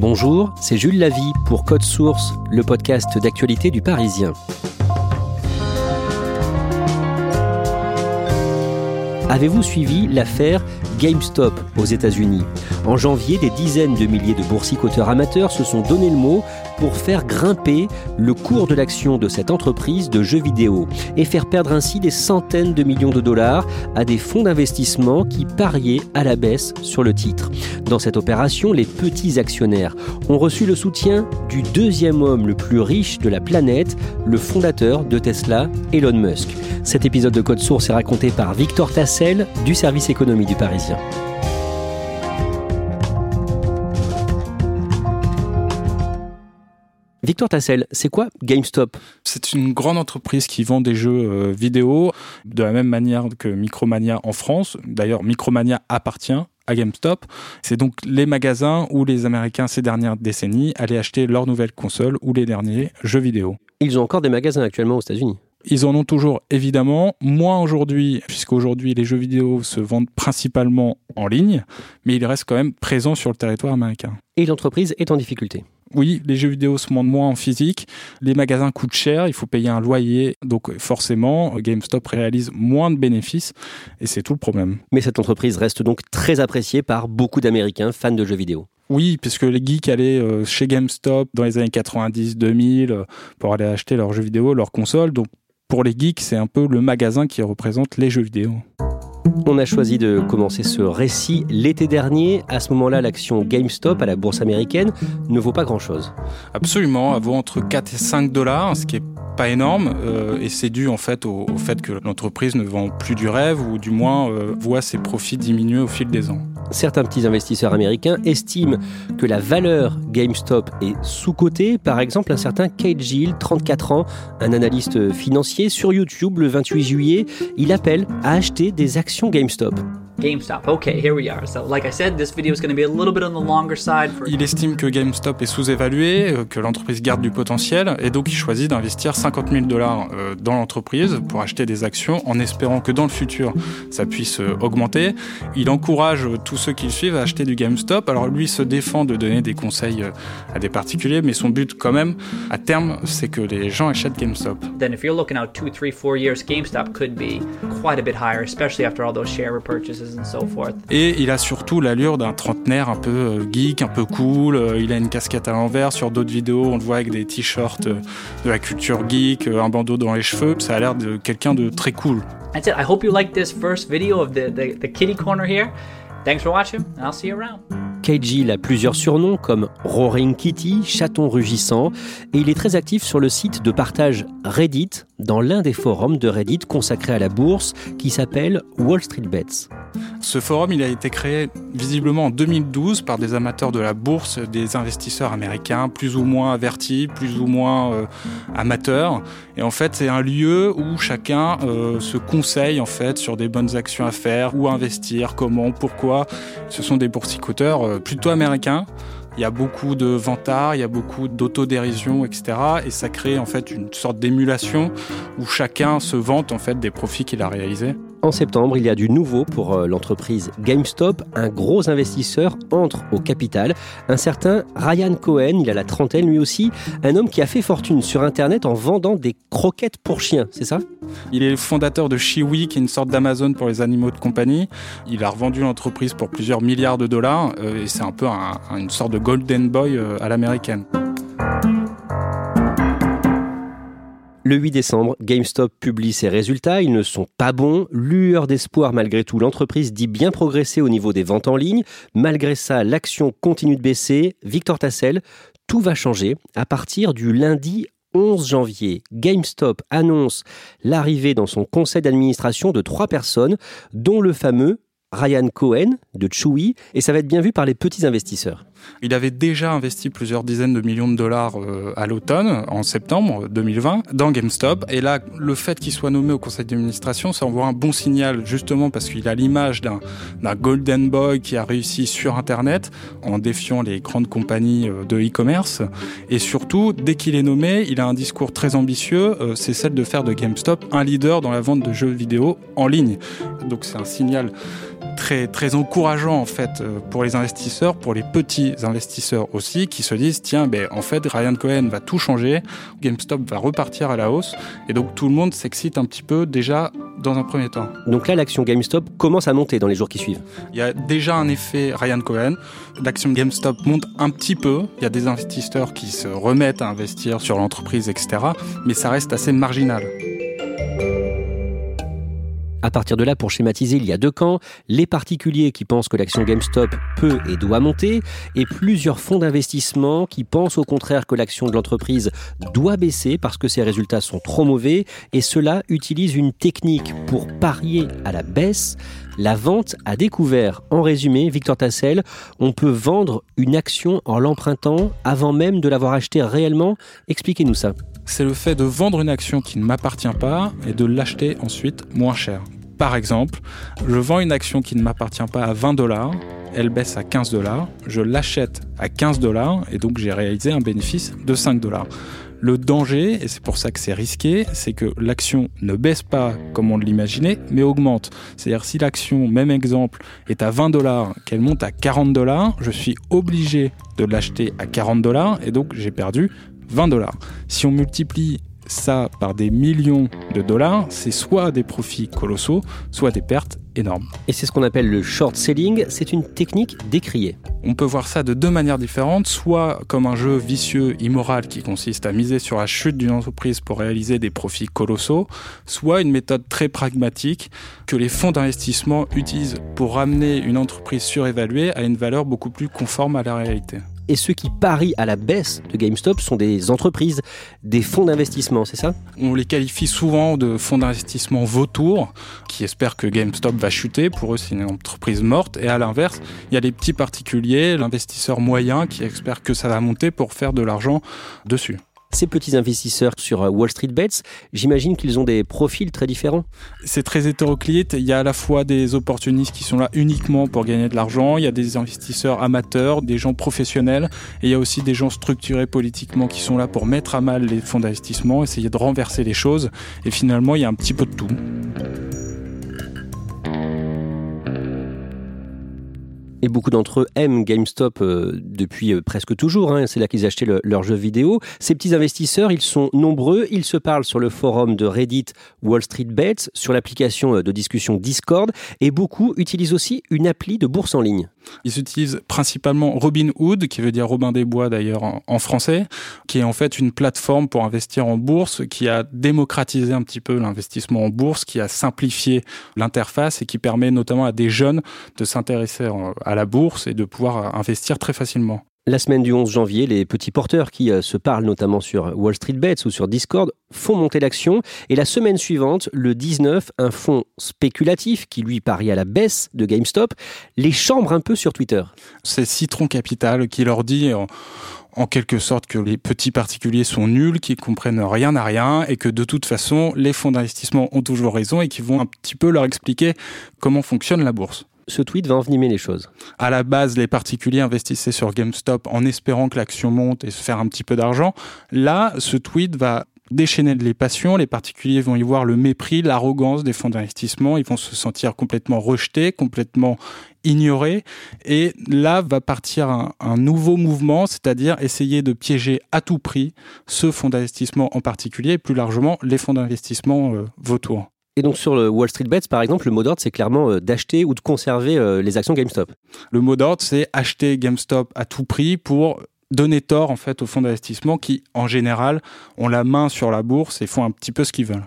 Bonjour, c'est Jules Lavie pour Code Source, le podcast d'actualité du Parisien. Avez-vous suivi l'affaire GameStop aux États-Unis En janvier, des dizaines de milliers de boursicoteurs amateurs se sont donné le mot pour faire grimper le cours de l'action de cette entreprise de jeux vidéo et faire perdre ainsi des centaines de millions de dollars à des fonds d'investissement qui pariaient à la baisse sur le titre. Dans cette opération, les petits actionnaires ont reçu le soutien du deuxième homme le plus riche de la planète, le fondateur de Tesla, Elon Musk. Cet épisode de Code Source est raconté par Victor Tassel du service économie du Parisien. Victor Tassel, c'est quoi GameStop? C'est une grande entreprise qui vend des jeux euh, vidéo de la même manière que Micromania en France. D'ailleurs, Micromania appartient à GameStop. C'est donc les magasins où les Américains ces dernières décennies allaient acheter leurs nouvelles consoles ou les derniers jeux vidéo. Ils ont encore des magasins actuellement aux États-Unis? Ils en ont toujours évidemment, moins aujourd'hui, puisqu'aujourd'hui les jeux vidéo se vendent principalement en ligne, mais ils restent quand même présents sur le territoire américain. Et l'entreprise est en difficulté oui, les jeux vidéo se vendent moins en physique, les magasins coûtent cher, il faut payer un loyer, donc forcément, GameStop réalise moins de bénéfices, et c'est tout le problème. Mais cette entreprise reste donc très appréciée par beaucoup d'Américains fans de jeux vidéo. Oui, puisque les geeks allaient euh, chez GameStop dans les années 90-2000 euh, pour aller acheter leurs jeux vidéo, leurs consoles. Donc pour les geeks, c'est un peu le magasin qui représente les jeux vidéo. On a choisi de commencer ce récit l'été dernier. À ce moment-là, l'action GameStop à la bourse américaine ne vaut pas grand-chose. Absolument, elle vaut entre 4 et 5 dollars, ce qui est pas énorme euh, et c'est dû en fait au, fait que l'entreprise ne vend plus du rêve ou du moins euh, voit ses profits diminuer au fil des ans. Certains petits investisseurs américains estiment que la valeur GameStop est sous-cotée. Par exemple, un certain Kate Gill, 34 ans, un analyste financier, sur YouTube le 28 juillet, il appelle à acheter des actions GameStop. GameStop. Okay, here we are. So, like I said, this video is going to be a little bit on the longer side. For... Il estime que GameStop est sous-évalué, euh, que l'entreprise garde du potentiel, et donc il choisit d'investir 50 000 dollars euh, dans l'entreprise pour acheter des actions, en espérant que dans le futur ça puisse euh, augmenter. Il encourage tous ceux qui le suivent à acheter du GameStop. Alors lui se défend de donner des conseils à des particuliers, mais son but quand même, à terme, c'est que les gens achètent GameStop. Then if you're looking out two, three, four years, GameStop could be quite a bit higher, especially after all those share repurchases et il a surtout l'allure d'un trentenaire un peu euh, geek, un peu cool. Euh, il a une casquette à l'envers. Sur d'autres vidéos, on le voit avec des t-shirts euh, de la culture geek, un bandeau dans les cheveux. Ça a l'air de quelqu'un de très cool. That's it. I hope you like this first video of the, the, the kitty corner here. Thanks for watching, and I'll see you around. A plusieurs surnoms comme Roaring Kitty, chaton rugissant, et il est très actif sur le site de partage Reddit, dans l'un des forums de Reddit consacrés à la bourse, qui s'appelle Wall Street Bets. Ce forum, il a été créé visiblement en 2012 par des amateurs de la bourse, des investisseurs américains, plus ou moins avertis, plus ou moins euh, amateurs. Et en fait, c'est un lieu où chacun euh, se conseille en fait sur des bonnes actions à faire, où investir, comment, pourquoi. Ce sont des boursicoteurs euh, plutôt américains. Il y a beaucoup de vantards, il y a beaucoup d'autodérision, etc. Et ça crée en fait une sorte d'émulation où chacun se vante en fait des profits qu'il a réalisés. En septembre, il y a du nouveau pour euh, l'entreprise GameStop. Un gros investisseur entre au capital. Un certain Ryan Cohen, il a la trentaine lui aussi. Un homme qui a fait fortune sur Internet en vendant des croquettes pour chiens, c'est ça? Il est fondateur de Chiwi, qui est une sorte d'Amazon pour les animaux de compagnie. Il a revendu l'entreprise pour plusieurs milliards de dollars euh, et c'est un peu une sorte de golden boy euh, à l'américaine. Le 8 décembre, GameStop publie ses résultats. Ils ne sont pas bons. Lueur d'espoir malgré tout, l'entreprise dit bien progresser au niveau des ventes en ligne. Malgré ça, l'action continue de baisser. Victor Tassel, tout va changer à partir du lundi 11 janvier, GameStop annonce l'arrivée dans son conseil d'administration de trois personnes, dont le fameux Ryan Cohen de Chewy, et ça va être bien vu par les petits investisseurs. Il avait déjà investi plusieurs dizaines de millions de dollars euh, à l'automne, en septembre 2020, dans GameStop. Et là, le fait qu'il soit nommé au conseil d'administration, ça envoie un bon signal, justement parce qu'il a l'image d'un golden boy qui a réussi sur Internet en défiant les grandes compagnies euh, de e-commerce. Et surtout, dès qu'il est nommé, il a un discours très ambitieux, euh, c'est celle de faire de GameStop un leader dans la vente de jeux vidéo en ligne. Donc c'est un signal très, très encourageant en fait euh, pour les investisseurs, pour les petits petits investisseurs aussi qui se disent tiens, ben, en fait, Ryan Cohen va tout changer, GameStop va repartir à la hausse, et donc tout le monde s'excite un petit peu déjà dans un premier temps. Donc là, l'action GameStop commence à monter dans les jours qui suivent. Il y a déjà un effet Ryan Cohen. L'action GameStop monte un petit peu. Il y a des investisseurs qui se remettent à investir sur l'entreprise, etc. Mais ça reste assez marginal. À partir de là, pour schématiser, il y a deux camps. Les particuliers qui pensent que l'action GameStop peut et doit monter, et plusieurs fonds d'investissement qui pensent au contraire que l'action de l'entreprise doit baisser parce que ses résultats sont trop mauvais, et cela utilise une technique pour parier à la baisse, la vente à découvert. En résumé, Victor Tassel, on peut vendre une action en l'empruntant avant même de l'avoir achetée réellement. Expliquez-nous ça c'est le fait de vendre une action qui ne m'appartient pas et de l'acheter ensuite moins cher. Par exemple, je vends une action qui ne m'appartient pas à 20 dollars, elle baisse à 15 dollars, je l'achète à 15 dollars et donc j'ai réalisé un bénéfice de 5 dollars. Le danger, et c'est pour ça que c'est risqué, c'est que l'action ne baisse pas comme on l'imaginait, mais augmente. C'est-à-dire si l'action, même exemple, est à 20 dollars, qu'elle monte à 40 dollars, je suis obligé de l'acheter à 40 dollars et donc j'ai perdu 20 dollars. Si on multiplie ça par des millions de dollars, c'est soit des profits colossaux, soit des pertes énormes. Et c'est ce qu'on appelle le short selling, c'est une technique décriée. On peut voir ça de deux manières différentes, soit comme un jeu vicieux, immoral qui consiste à miser sur la chute d'une entreprise pour réaliser des profits colossaux, soit une méthode très pragmatique que les fonds d'investissement utilisent pour ramener une entreprise surévaluée à une valeur beaucoup plus conforme à la réalité et ceux qui parient à la baisse de GameStop sont des entreprises, des fonds d'investissement, c'est ça? On les qualifie souvent de fonds d'investissement vautours qui espèrent que GameStop va chuter. Pour eux, c'est une entreprise morte. Et à l'inverse, il y a les petits particuliers, l'investisseur moyen qui espère que ça va monter pour faire de l'argent dessus. Ces petits investisseurs sur euh, Wall Street Bets, j'imagine qu'ils ont des profils très différents. C'est très hétéroclite. Il y a à la fois des opportunistes qui sont là uniquement pour gagner de l'argent, il y a des investisseurs amateurs, des gens professionnels, et il y a aussi des gens structurés politiquement qui sont là pour mettre à mal les fonds d'investissement, essayer de renverser les choses. Et finalement, il y a un petit peu de tout. Et beaucoup d'entre eux aiment GameStop euh, depuis euh, presque toujours. Hein. C'est là qu'ils achetaient leurs jeux vidéo. Ces petits investisseurs, ils sont nombreux. Ils se parlent sur le forum de Reddit Wall Street Bets, sur l'application euh, de discussion Discord. Et beaucoup utilisent aussi une appli de bourse en ligne. Ils utilisent principalement Robinhood, qui veut dire Robin des Bois d'ailleurs en, français, qui est en fait une plateforme pour investir en bourse, qui a démocratisé un petit peu l'investissement en bourse, qui a simplifié l'interface et qui permet notamment à des jeunes de s'intéresser à la bourse et de pouvoir investir très facilement. La semaine du 11 janvier, les petits porteurs qui euh, se parlent notamment sur Wall Street Bets ou sur Discord font monter l'action. Et la semaine suivante, le 19, un fonds spéculatif qui lui parie à la baisse de GameStop les chambre un peu sur Twitter. C'est Citron Capital qui leur dit en quelque sorte que les petits particuliers sont nuls, qu'ils comprennent rien à rien et que de toute façon les fonds d'investissement ont toujours raison et qui vont un petit peu leur expliquer comment fonctionne la bourse ce tweet va envenimer les choses. À la base, les particuliers investissaient sur GameStop en espérant que l'action monte et se faire un petit peu d'argent. Là, ce tweet va déchaîner les passions, les particuliers vont y voir le mépris, l'arrogance des fonds d'investissement, ils vont se sentir complètement rejetés, complètement ignorés, et là va partir un, nouveau mouvement, c'est-à-dire essayer de piéger à tout prix ce fonds d'investissement en particulier, et plus largement les fonds d'investissement euh, vautours. Et donc sur le Wall Street Bets, par exemple, le mot d'ordre, c'est clairement euh, d'acheter ou de conserver euh, les actions GameStop. Le mot d'ordre, c'est acheter GameStop à tout prix pour donner tort en fait aux fonds d'investissement qui, en général, ont la main sur la bourse et font un petit peu ce qu'ils veulent.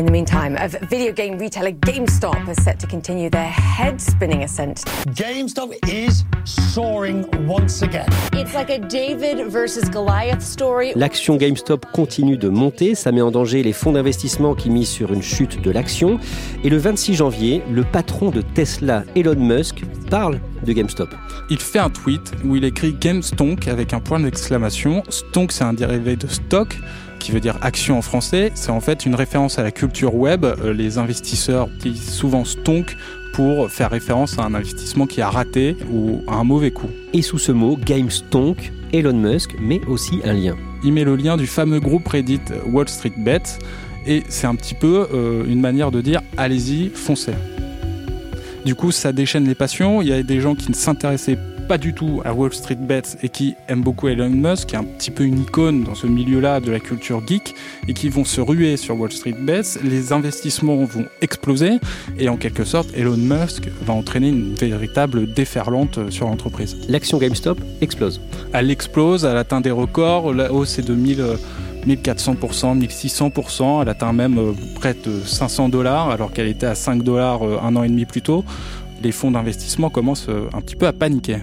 In the meantime, of video game retailer GameStop is set to continue their head-spinning ascent. GameStop is soaring once again. It's like a David versus Goliath story. L'action GameStop continue de monter, ça met en danger les fonds d'investissement qui misent sur une chute de l'action. Et le 26 janvier, le patron de Tesla, Elon Musk, parle de GameStop. Il fait un tweet où il écrit GameStonk avec un point d'exclamation. Stonk, c'est un dérivé de stock qui veut dire action en français. C'est en fait une référence à la culture web. Euh, les investisseurs utilisent souvent stonk pour faire référence à un investissement qui a raté ou à un mauvais coup. Et sous ce mot, GameStonk, Elon Musk met aussi un lien. Il met le lien du fameux groupe Reddit Wall Street Bets et c'est un petit peu euh, une manière de dire allez-y, foncez. Du coup, ça déchaîne les passions. Il y a des gens qui ne s'intéressaient pas du tout à Wall Street Bets et qui aiment beaucoup Elon Musk, qui est un petit peu une icône dans ce milieu-là de la culture geek, et qui vont se ruer sur Wall Street Bets. Les investissements vont exploser et en quelque sorte, Elon Musk va entraîner une véritable déferlante sur l'entreprise. L'action GameStop explose. Elle explose, elle atteint des records. La hausse est de 1000. 1400%, 1600%, elle atteint même euh, près de 500 dollars alors qu'elle était à 5 dollars euh, un an et demi plus tôt. Les fonds d'investissement commencent euh, un petit peu à paniquer.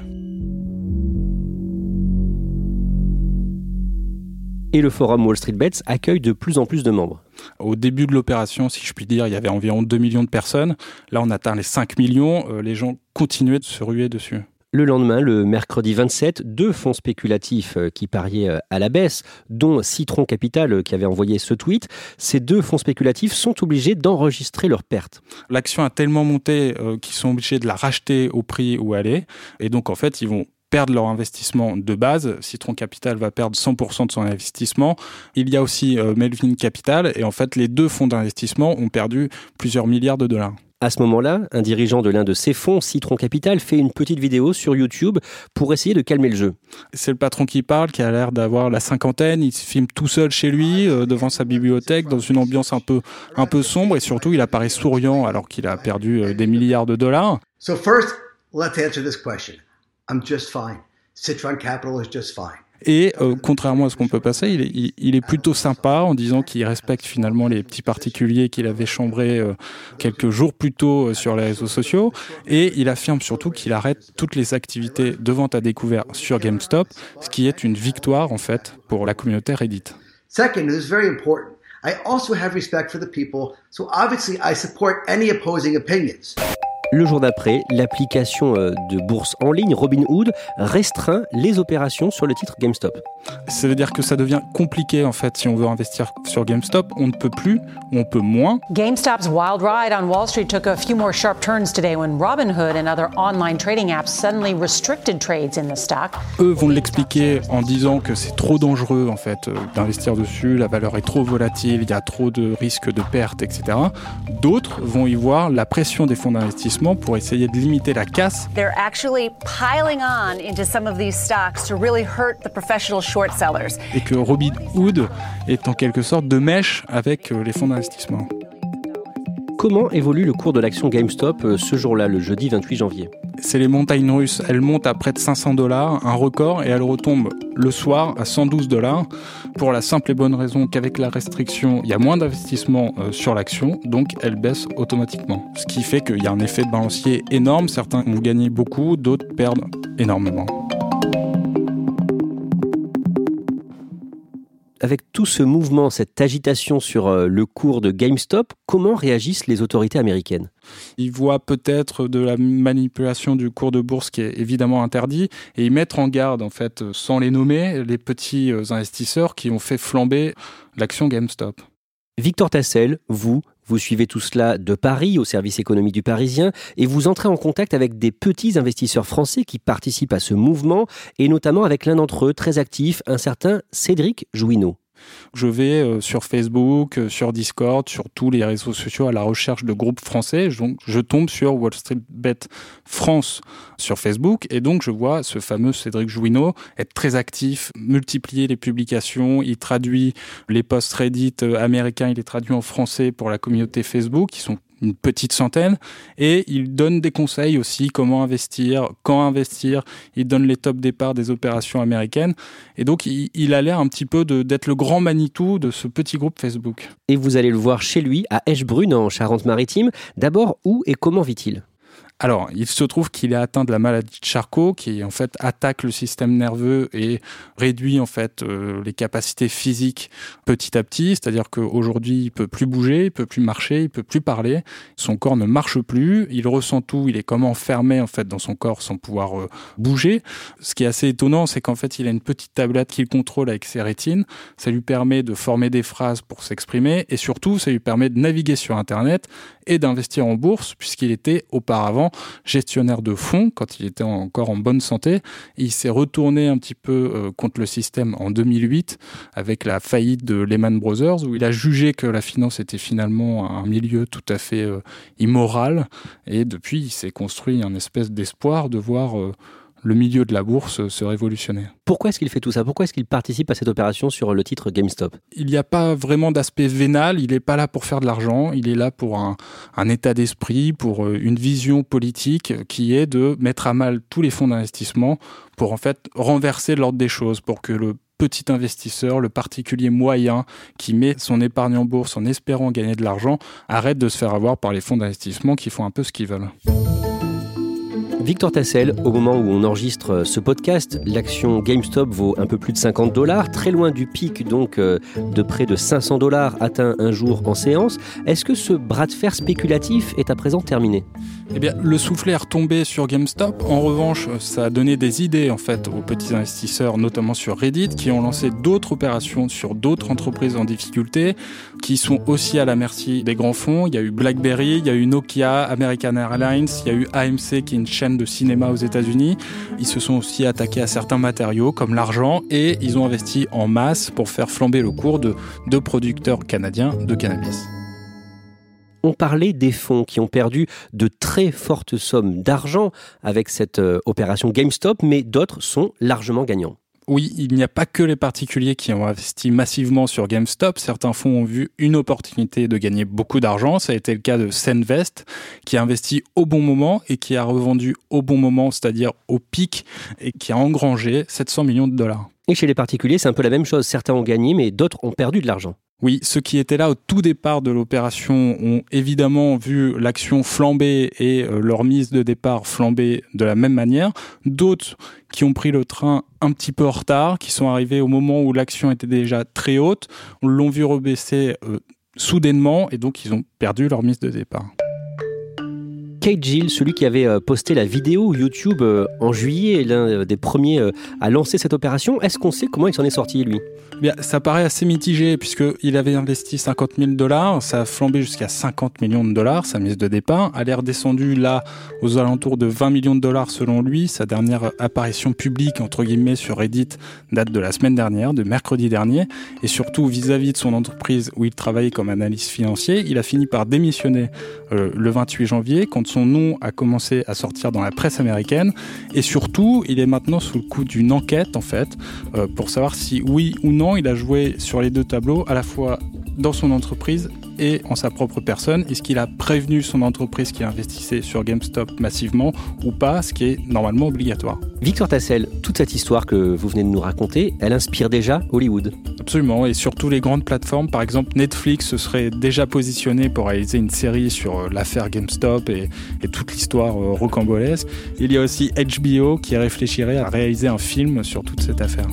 Et le forum Wall Street Bets accueille de plus en plus de membres. Au début de l'opération, si je puis dire, il y avait environ 2 millions de personnes. Là, on atteint les 5 millions. Les gens continuaient de se ruer dessus. Le lendemain, le mercredi 27, deux fonds spéculatifs euh, qui pariaient euh, à la baisse, dont Citron Capital euh, qui avait envoyé ce tweet, ces deux fonds spéculatifs sont obligés d'enregistrer leurs pertes. L'action a tellement monté qu'ils sont obligés de la racheter au prix où elle est. Et donc, en fait, ils vont perdre leur investissement de base. Citron Capital va perdre 100% de son investissement. Il y a aussi Melvin Capital et en fait les deux fonds d'investissement ont perdu plusieurs milliards de dollars. À ce moment-là, un dirigeant de l'un de ces fonds, Citron Capital, fait une petite vidéo sur YouTube pour essayer de calmer le jeu. C'est le patron qui parle, qui a l'air d'avoir la cinquantaine. Il se filme tout seul chez lui, euh, devant sa bibliothèque, dans une ambiance un peu, un peu sombre, et surtout, il apparaît souriant alors qu'il a perdu euh, des milliards de dollars. So first, let's answer this question. I'm just fine. Citron Capital is just fine. Et euh, contrairement à ce qu'on peut passer, il est, il, est, plutôt sympa en disant qu'il respecte finalement les petits particuliers qu'il avait chambrés euh, quelques jours plus tôt euh, sur les réseaux sociaux. Et il affirme surtout qu'il arrête toutes les activités de vente à découvert sur GameStop, ce qui est une victoire en fait pour la communauté Reddit. Second, is very important. I also have respect for the people, so obviously I support any opposing opinions. Le jour d'après, l'application euh, de bourse en ligne Robinhood restreint les opérations sur le titre GameStop. Ça veut dire que ça devient compliqué en fait si on veut investir sur GameStop. On ne peut plus, on peut moins. GameStop's wild ride on Wall Street took a few more sharp turns today when Robinhood and other online trading apps suddenly restricted trades in the stock. Eux vont l'expliquer en disant que c'est trop dangereux en fait euh, d'investir dessus, la valeur est trop volatile, il y a trop de risques de perte, etc. D'autres vont y voir la pression des fonds d'investissement pour essayer de limiter la casse. They're actually piling on into some of these stocks to really hurt the professional short sellers. Et que Robinhood est en quelque sorte de mèche avec euh, les fonds d'investissement. Comment évolue le cours de l'action GameStop euh, ce jour-là, le jeudi 28 janvier c'est les montagnes russes. Elle monte à près de 500 dollars, un record, et elle retombe le soir à 112 dollars, pour la simple et bonne raison qu'avec la restriction, il y a moins d'investissement euh, sur l'action, donc elle baisse automatiquement. Ce qui fait qu'il y a un effet balancier énorme, certains vont gagner beaucoup, d'autres perdent énormément. Avec tout ce mouvement, cette agitation sur euh, le cours de GameStop, comment réagissent les autorités américaines? Ils voient peut-être de la manipulation du cours de bourse qui est évidemment interdit et ils mettent en garde, en fait, sans les nommer, les petits euh, investisseurs qui ont fait flamber l'action GameStop. Victor Tassel, vous, vous suivez tout cela de Paris, au service économique du Parisien, et vous entrez en contact avec des petits investisseurs français qui participent à ce mouvement, et notamment avec l'un d'entre eux, très actif, un certain Cédric Jouineau. Je vais euh, sur Facebook, euh, sur Discord, sur tous les réseaux sociaux à la recherche de groupes français. Donc, je tombe sur Wall Street Bet France sur Facebook et donc je vois ce fameux Cédric Jouineau être très actif, multiplier les publications. Il traduit les posts Reddit euh, américains, il les traduit en français pour la communauté Facebook, qui sont une petite centaine, et il donne des conseils aussi, comment investir, quand investir, il donne les top départs des opérations américaines, et donc il, a l'air un petit peu d'être le grand Manitou de ce petit groupe Facebook. Et vous allez le voir chez lui, à Eschbrun, en Charente-Maritime. D'abord, où et comment vit-il? Alors, il se trouve qu'il est atteint de la maladie de Charcot, qui en fait attaque le système nerveux et réduit en fait euh, les capacités physiques petit à petit. C'est-à-dire qu'aujourd'hui, il peut plus bouger, il peut plus marcher, il peut plus parler. Son corps ne marche plus. Il ressent tout. Il est comme enfermé en fait dans son corps sans pouvoir euh, bouger. Ce qui est assez étonnant, c'est qu'en fait, il a une petite tablette qu'il contrôle avec ses rétines. Ça lui permet de former des phrases pour s'exprimer et surtout, ça lui permet de naviguer sur Internet et d'investir en bourse puisqu'il était auparavant gestionnaire de fonds quand il était encore en bonne santé. Il s'est retourné un petit peu euh, contre le système en 2008 avec la faillite de Lehman Brothers où il a jugé que la finance était finalement un milieu tout à fait euh, immoral. Et depuis, il s'est construit un espèce d'espoir de voir euh, le milieu de la bourse se révolutionner. Pourquoi est-ce qu'il fait tout ça? Pourquoi est-ce qu'il participe à cette opération sur le titre GameStop? Il n'y a pas vraiment d'aspect vénal, il n'est pas là pour faire de l'argent, il est là pour un, un état d'esprit, pour euh, une vision politique qui est de mettre à mal tous les fonds d'investissement pour en fait renverser l'ordre des choses, pour que le petit investisseur, le particulier moyen qui met son épargne en bourse en espérant gagner de l'argent, arrête de se faire avoir par les fonds d'investissement qui font un peu ce qu'ils veulent. Victor Tassel, au moment où on enregistre ce podcast, l'action GameStop vaut un peu plus de 50 dollars, très loin du pic donc euh, de près de 500 dollars atteint un jour en séance. Est-ce que ce bras de fer spéculatif est à présent terminé? Eh bien, le soufflet est retombé sur GameStop. En revanche, ça a donné des idées en fait aux petits investisseurs, notamment sur Reddit, qui ont lancé d'autres opérations sur d'autres entreprises en difficulté, qui sont aussi à la merci des grands fonds. Il y a eu BlackBerry, il y a eu Nokia, American Airlines, il y a eu AMC qui est une chaîne de cinéma aux États-Unis. Ils se sont aussi attaqués à certains matériaux comme l'argent et ils ont investi en masse pour faire flamber le cours de deux producteurs canadiens de cannabis. On parlait des fonds qui ont perdu de très fortes sommes d'argent avec cette euh, opération GameStop, mais d'autres sont largement gagnants. Oui, il n'y a pas que les particuliers qui ont investi massivement sur GameStop. Certains fonds ont vu une opportunité de gagner beaucoup d'argent. Ça a été le cas de Senvest, qui a investi au bon moment et qui a revendu au bon moment, c'est-à-dire au pic, et qui a engrangé 700 millions de dollars. Et chez les particuliers, c'est un peu la même chose. Certains ont gagné, mais d'autres ont perdu de l'argent. Oui, ceux qui étaient là au tout départ de l'opération ont évidemment vu l'action flamber et euh, leur mise de départ flamber de la même manière. D'autres qui ont pris le train un petit peu en retard, qui sont arrivés au moment où l'action était déjà très haute, l'ont vu rebaisser euh, soudainement et donc ils ont perdu leur mise de départ. Kate Gill, celui qui avait euh, posté la vidéo YouTube euh, en juillet, l'un euh, des premiers à lancer cette opération, est-ce qu'on sait comment il s'en est sorti lui? Bien, ça paraît assez mitigé puisqu'il avait investi 50 000 dollars, ça a flambé jusqu'à 50 millions de dollars, sa mise de départ. Elle est redescendue là aux alentours de 20 millions de dollars selon lui. Sa dernière apparition publique, entre guillemets, sur Reddit date de la semaine dernière, de mercredi dernier. Et surtout vis-à-vis de son entreprise où il travaillait comme analyste financier, il a fini par démissionner le 28 janvier son nom a commencé à sortir dans la presse américaine. Et surtout, il est maintenant sous le coup d'une enquête, en fait, euh, pour savoir si oui ou non il a joué sur les deux tableaux, à la fois dans son entreprise et en sa propre personne Est-ce qu'il a prévenu son entreprise qui investissait sur GameStop massivement ou pas, ce qui est normalement obligatoire Victor Tassel, toute cette histoire que vous venez de nous raconter, elle inspire déjà Hollywood Absolument, et surtout les grandes plateformes, par exemple Netflix se serait déjà positionné pour réaliser une série sur euh, l'affaire GameStop et, et toute l'histoire euh, rocambolesque. Il y a aussi HBO qui réfléchirait à réaliser un film sur toute cette affaire.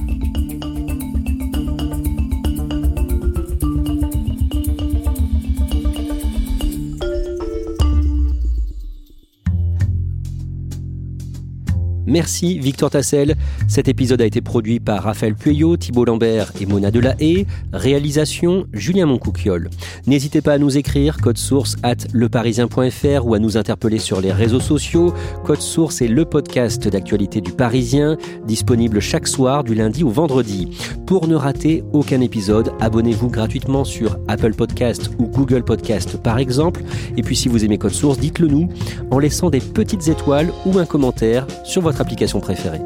Merci Victor Tassel. Cet épisode a été produit par Raphaël Pueyo, Thibault Lambert et Mona Delahaye. Réalisation Julien Moncouquiole. N'hésitez pas à nous écrire code source at leparisien.fr ou à nous interpeller sur les réseaux sociaux. Code source est le podcast d'actualité du Parisien, disponible chaque soir du lundi au vendredi. Pour ne rater aucun épisode, abonnez-vous gratuitement sur Apple Podcast ou Google Podcast par exemple. Et puis si vous aimez Code Source, dites-le nous en laissant des petites étoiles ou un commentaire sur votre application préférée.